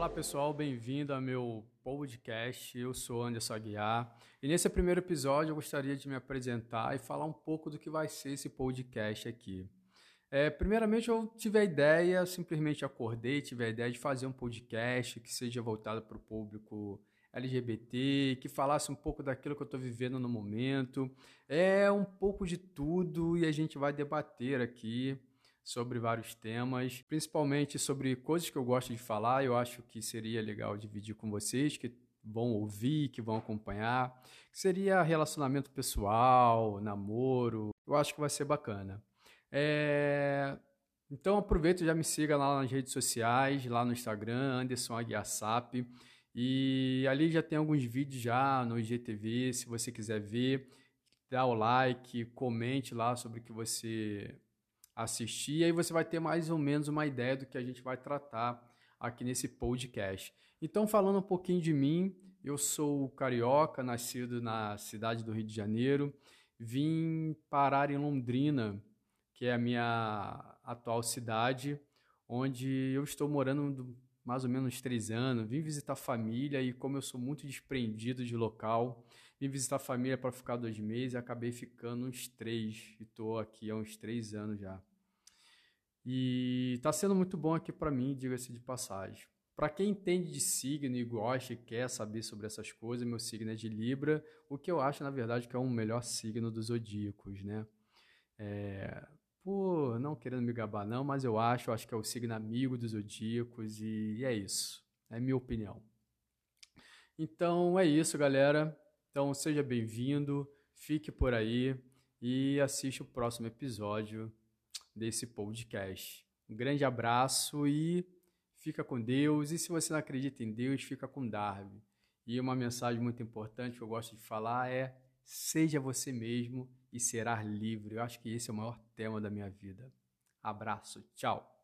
Olá pessoal, bem-vindo ao meu podcast. Eu sou Anderson Aguiar e nesse primeiro episódio eu gostaria de me apresentar e falar um pouco do que vai ser esse podcast aqui. É, primeiramente, eu tive a ideia, simplesmente acordei, tive a ideia de fazer um podcast que seja voltado para o público LGBT, que falasse um pouco daquilo que eu estou vivendo no momento. É um pouco de tudo e a gente vai debater aqui sobre vários temas, principalmente sobre coisas que eu gosto de falar. Eu acho que seria legal dividir com vocês, que vão ouvir, que vão acompanhar, que seria relacionamento pessoal, namoro. Eu acho que vai ser bacana. É... Então aproveita e já me siga lá nas redes sociais, lá no Instagram, Anderson Aguiassap. E ali já tem alguns vídeos já no IGTV, se você quiser ver, dá o like, comente lá sobre o que você assistir, e aí você vai ter mais ou menos uma ideia do que a gente vai tratar aqui nesse podcast. Então, falando um pouquinho de mim, eu sou carioca, nascido na cidade do Rio de Janeiro, vim parar em Londrina, que é a minha atual cidade, onde eu estou morando mais ou menos três anos. Vim visitar família e, como eu sou muito desprendido de local, vim visitar família para ficar dois meses e acabei ficando uns três. E estou aqui há uns três anos já. E está sendo muito bom aqui para mim, diga-se de passagem. Para quem entende de signo e gosta e quer saber sobre essas coisas, meu signo é de Libra, o que eu acho, na verdade, que é o melhor signo dos zodíacos, né? É, por não querendo me gabar não, mas eu acho, eu acho que é o signo amigo dos zodíacos e, e é isso. É minha opinião. Então é isso, galera. Então seja bem-vindo, fique por aí e assista o próximo episódio desse podcast. Um grande abraço e fica com Deus. E se você não acredita em Deus, fica com Darby. E uma mensagem muito importante que eu gosto de falar é: seja você mesmo e será livre. Eu acho que esse é o maior tema da minha vida. Abraço, tchau.